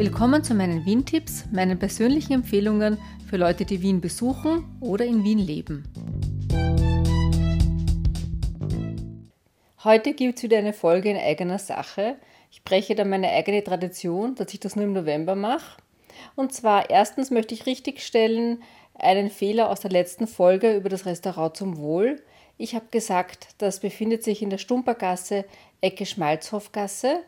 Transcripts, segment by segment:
Willkommen zu meinen Wien-Tipps, meinen persönlichen Empfehlungen für Leute, die Wien besuchen oder in Wien leben. Heute gibt es wieder eine Folge in eigener Sache. Ich breche da meine eigene Tradition, dass ich das nur im November mache. Und zwar erstens möchte ich richtigstellen einen Fehler aus der letzten Folge über das Restaurant zum Wohl. Ich habe gesagt, das befindet sich in der Stumpergasse, Ecke Schmalzhofgasse.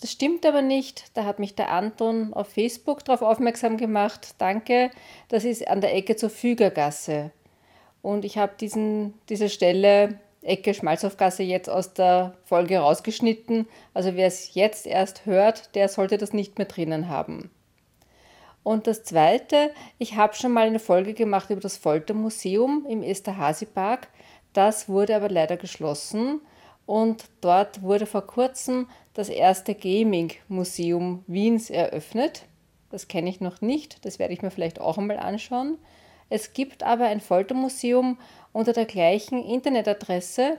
Das stimmt aber nicht. Da hat mich der Anton auf Facebook darauf aufmerksam gemacht. Danke. Das ist an der Ecke zur Fügergasse. Und ich habe diese Stelle Ecke Schmalzhofgasse jetzt aus der Folge rausgeschnitten. Also wer es jetzt erst hört, der sollte das nicht mehr drinnen haben. Und das Zweite, ich habe schon mal eine Folge gemacht über das Foltermuseum im Esterhazy-Park. Das wurde aber leider geschlossen. Und dort wurde vor kurzem das erste Gaming-Museum Wiens eröffnet. Das kenne ich noch nicht, das werde ich mir vielleicht auch einmal anschauen. Es gibt aber ein Foltermuseum unter der gleichen Internetadresse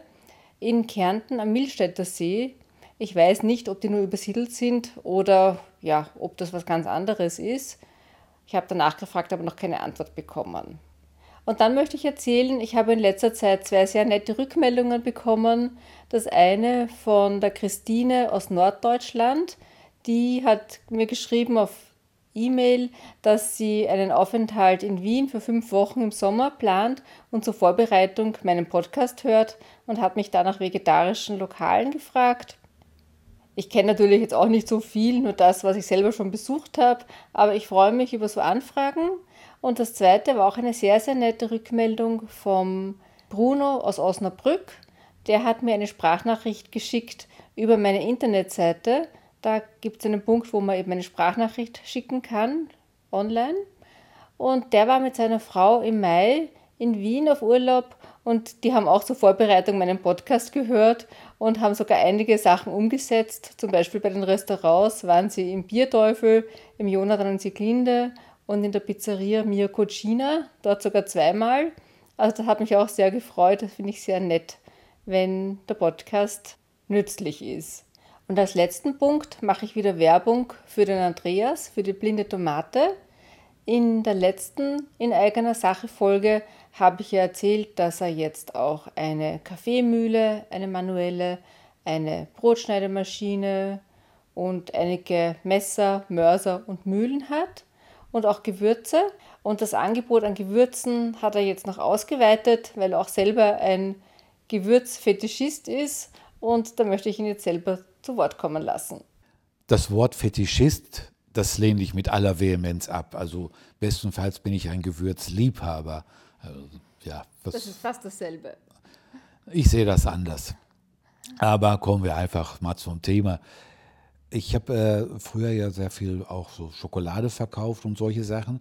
in Kärnten am Milstädter See. Ich weiß nicht, ob die nur übersiedelt sind oder ja, ob das was ganz anderes ist. Ich habe danach gefragt, aber noch keine Antwort bekommen. Und dann möchte ich erzählen, ich habe in letzter Zeit zwei sehr nette Rückmeldungen bekommen. Das eine von der Christine aus Norddeutschland, die hat mir geschrieben auf E-Mail, dass sie einen Aufenthalt in Wien für fünf Wochen im Sommer plant und zur Vorbereitung meinen Podcast hört und hat mich da nach vegetarischen Lokalen gefragt. Ich kenne natürlich jetzt auch nicht so viel, nur das, was ich selber schon besucht habe, aber ich freue mich über so Anfragen und das zweite war auch eine sehr, sehr nette Rückmeldung vom Bruno aus Osnabrück. Der hat mir eine Sprachnachricht geschickt über meine Internetseite. Da gibt es einen Punkt, wo man eben eine Sprachnachricht schicken kann, online. Und der war mit seiner Frau im Mai in Wien auf Urlaub und die haben auch zur Vorbereitung meinen Podcast gehört und haben sogar einige Sachen umgesetzt. Zum Beispiel bei den Restaurants waren sie im Bierteufel, im Jonathan und Sieglinde und in der Pizzeria Mia Cucina, dort sogar zweimal. Also das hat mich auch sehr gefreut, das finde ich sehr nett, wenn der Podcast nützlich ist. Und als letzten Punkt mache ich wieder Werbung für den Andreas, für die blinde Tomate. In der letzten in eigener Sache Folge habe ich erzählt, dass er jetzt auch eine Kaffeemühle, eine manuelle, eine Brotschneidemaschine und einige Messer, Mörser und Mühlen hat und auch Gewürze. Und das Angebot an Gewürzen hat er jetzt noch ausgeweitet, weil er auch selber ein Gewürzfetischist ist. Und da möchte ich ihn jetzt selber zu Wort kommen lassen. Das Wort Fetischist, das lehne ich mit aller Vehemenz ab. Also bestenfalls bin ich ein Gewürzliebhaber. Also, ja, das ist fast dasselbe. Ich sehe das anders. Aber kommen wir einfach mal zum Thema. Ich habe äh, früher ja sehr viel auch so Schokolade verkauft und solche Sachen.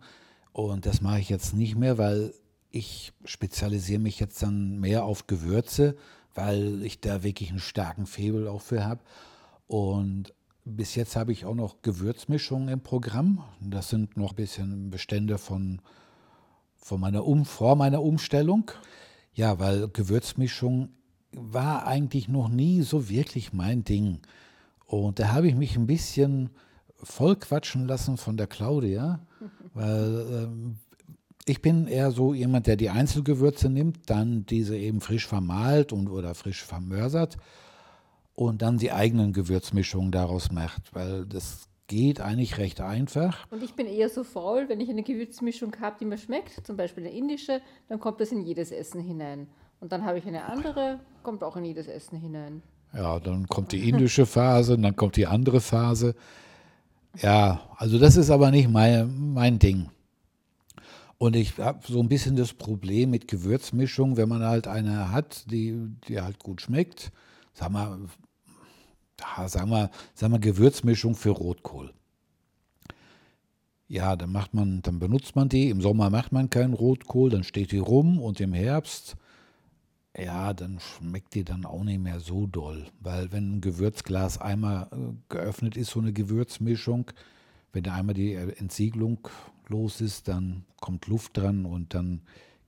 Und das mache ich jetzt nicht mehr, weil ich spezialisiere mich jetzt dann mehr auf Gewürze, weil ich da wirklich einen starken Febel auch für habe. Und bis jetzt habe ich auch noch Gewürzmischungen im Programm. Das sind noch ein bisschen Bestände von, von meiner um, vor meiner Umstellung. Ja, weil Gewürzmischung war eigentlich noch nie so wirklich mein Ding. Und da habe ich mich ein bisschen vollquatschen lassen von der Claudia, weil ähm, ich bin eher so jemand, der die Einzelgewürze nimmt, dann diese eben frisch vermahlt und oder frisch vermörsert und dann die eigenen Gewürzmischungen daraus macht, weil das geht eigentlich recht einfach. Und ich bin eher so faul, wenn ich eine Gewürzmischung habe, die mir schmeckt, zum Beispiel eine indische, dann kommt das in jedes Essen hinein. Und dann habe ich eine andere, kommt auch in jedes Essen hinein. Ja, dann kommt die indische Phase, und dann kommt die andere Phase. Ja, also das ist aber nicht mein, mein Ding. Und ich habe so ein bisschen das Problem mit Gewürzmischung, wenn man halt eine hat, die, die halt gut schmeckt. Sag mal, sagen wir, sagen wir Gewürzmischung für Rotkohl. Ja, dann macht man, dann benutzt man die. Im Sommer macht man keinen Rotkohl, dann steht die rum und im Herbst ja, dann schmeckt die dann auch nicht mehr so doll. Weil wenn ein Gewürzglas einmal äh, geöffnet ist, so eine Gewürzmischung, wenn da einmal die Entsiegelung los ist, dann kommt Luft dran und dann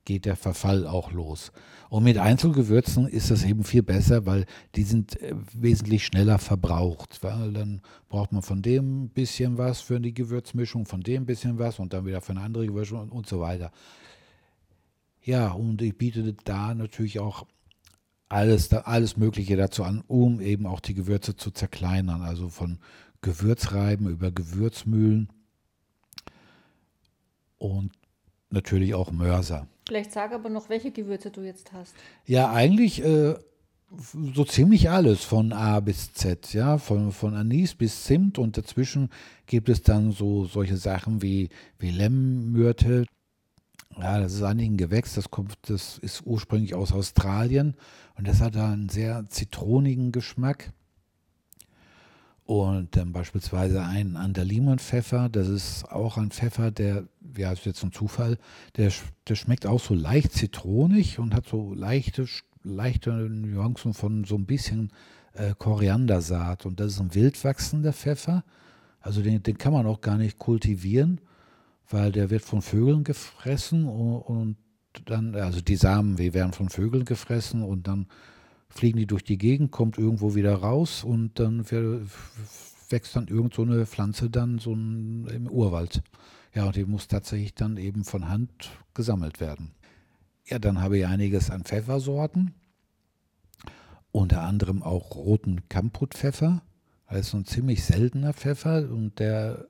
geht der Verfall auch los. Und mit Einzelgewürzen ist das eben viel besser, weil die sind äh, wesentlich schneller verbraucht. Weil dann braucht man von dem ein bisschen was für die Gewürzmischung, von dem ein bisschen was und dann wieder für eine andere Gewürzmischung und so weiter. Ja, und ich biete da natürlich auch alles, alles Mögliche dazu an, um eben auch die Gewürze zu zerkleinern. Also von Gewürzreiben über Gewürzmühlen und natürlich auch Mörser. Vielleicht sag aber noch, welche Gewürze du jetzt hast. Ja, eigentlich äh, so ziemlich alles von A bis Z, ja, von, von Anis bis Zimt und dazwischen gibt es dann so solche Sachen wie, wie Lemmmyrte. Ja, das ist eigentlich ein Gewächs, das kommt, das ist ursprünglich aus Australien und das hat da einen sehr zitronigen Geschmack. Und dann beispielsweise ein Andalimonpfeffer, das ist auch ein Pfeffer, der, ja, ist jetzt ein Zufall, der, der schmeckt auch so leicht zitronig und hat so leichte, leichte Nuancen von so ein bisschen äh, Koriandersaat. Und das ist ein wildwachsender Pfeffer. Also den, den kann man auch gar nicht kultivieren, weil der wird von Vögeln gefressen und, dann, also die Samen, werden von Vögeln gefressen und dann fliegen die durch die Gegend, kommt irgendwo wieder raus und dann wächst dann irgend so eine Pflanze dann so ein, im Urwald. Ja, und die muss tatsächlich dann eben von Hand gesammelt werden. Ja, dann habe ich einiges an Pfeffersorten, unter anderem auch roten Kamputpfeffer. Das ist so ein ziemlich seltener Pfeffer und der,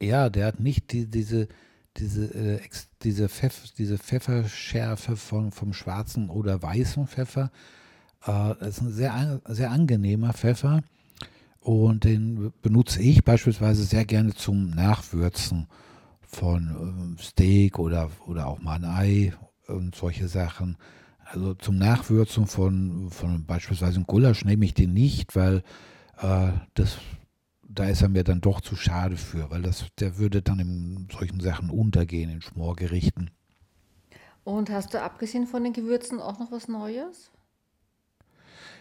ja, der hat nicht die, diese, diese, äh, diese, Pfeff, diese Pfefferschärfe von, vom schwarzen oder weißen Pfeffer, äh, das ist ein sehr, sehr angenehmer Pfeffer und den benutze ich beispielsweise sehr gerne zum Nachwürzen von ähm, Steak oder, oder auch mal ein Ei und solche Sachen. Also zum Nachwürzen von, von beispielsweise einem Gulasch nehme ich den nicht, weil äh, das, da ist er mir dann doch zu schade für, weil das, der würde dann in solchen Sachen untergehen, in Schmorgerichten. Und hast du abgesehen von den Gewürzen auch noch was Neues?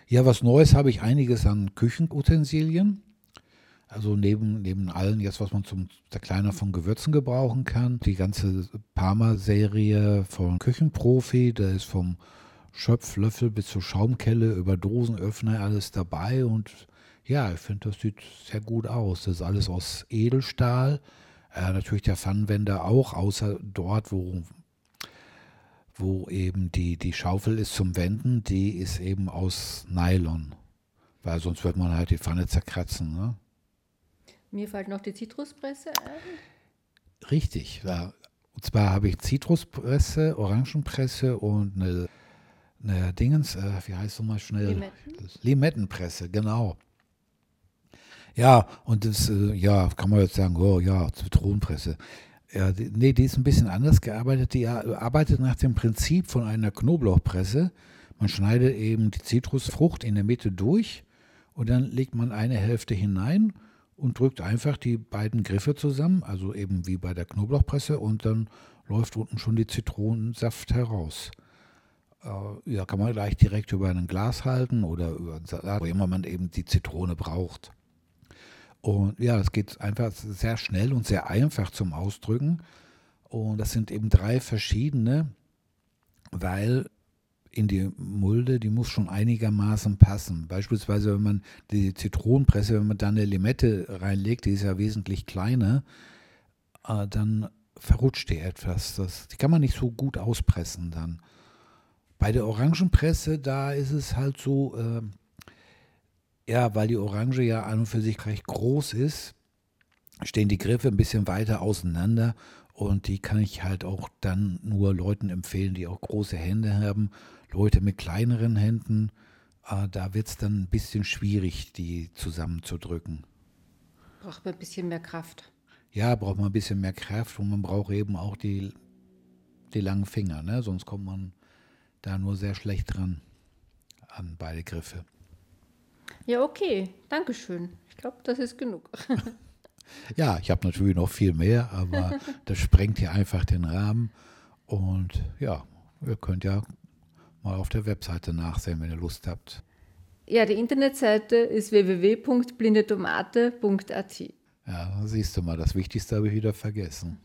Ja, was Neues habe ich einiges an Küchenutensilien. Also neben, neben allen jetzt, was man zum Zerkleinern von Gewürzen gebrauchen kann. Die ganze Parma-Serie von Küchenprofi, da ist vom Schöpflöffel bis zur Schaumkelle über Dosenöffner alles dabei. Und ja, ich finde, das sieht sehr gut aus. Das ist alles aus Edelstahl. Äh, natürlich der Pfannenwender auch, außer dort, wo wo eben die, die Schaufel ist zum Wenden, die ist eben aus Nylon. Weil sonst wird man halt die Pfanne zerkratzen. Ne? Mir fällt noch die Zitruspresse ein. Richtig. Ja. Und zwar habe ich Zitruspresse, Orangenpresse und eine, eine Dingens, äh, wie heißt es mal schnell? Limetten? Limettenpresse, genau. Ja, und das, äh, ja, kann man jetzt sagen, oh ja, Zitronenpresse. Ja, die, nee, die ist ein bisschen anders gearbeitet. Die arbeitet nach dem Prinzip von einer Knoblauchpresse. Man schneidet eben die Zitrusfrucht in der Mitte durch und dann legt man eine Hälfte hinein und drückt einfach die beiden Griffe zusammen, also eben wie bei der Knoblauchpresse und dann läuft unten schon die Zitronensaft heraus. Äh, ja, kann man gleich direkt über ein Glas halten oder über wo immer man eben die Zitrone braucht. Und ja, es geht einfach sehr schnell und sehr einfach zum Ausdrücken. Und das sind eben drei verschiedene, weil in die Mulde, die muss schon einigermaßen passen. Beispielsweise, wenn man die Zitronenpresse, wenn man da eine Limette reinlegt, die ist ja wesentlich kleiner, äh, dann verrutscht die etwas. Das, die kann man nicht so gut auspressen dann. Bei der Orangenpresse, da ist es halt so, äh, ja, weil die Orange ja an und für sich recht groß ist, stehen die Griffe ein bisschen weiter auseinander und die kann ich halt auch dann nur Leuten empfehlen, die auch große Hände haben. Leute mit kleineren Händen, äh, da wird es dann ein bisschen schwierig, die zusammenzudrücken. Braucht man ein bisschen mehr Kraft. Ja, braucht man ein bisschen mehr Kraft und man braucht eben auch die, die langen Finger, ne? sonst kommt man da nur sehr schlecht dran an beide Griffe. Ja, okay. Dankeschön. Ich glaube, das ist genug. ja, ich habe natürlich noch viel mehr, aber das sprengt hier einfach den Rahmen. Und ja, ihr könnt ja mal auf der Webseite nachsehen, wenn ihr Lust habt. Ja, die Internetseite ist www.blindetomate.at. Ja, siehst du mal, das Wichtigste habe ich wieder vergessen.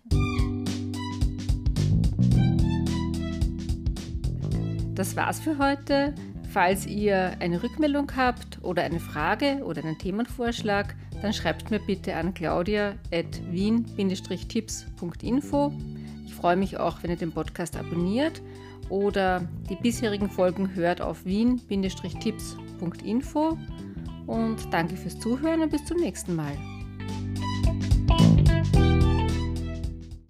Das war's für heute. Falls ihr eine Rückmeldung habt oder eine Frage oder einen Themenvorschlag, dann schreibt mir bitte an claudia.wien-tipps.info. Ich freue mich auch, wenn ihr den Podcast abonniert oder die bisherigen Folgen hört auf wien-tipps.info. Und danke fürs Zuhören und bis zum nächsten Mal.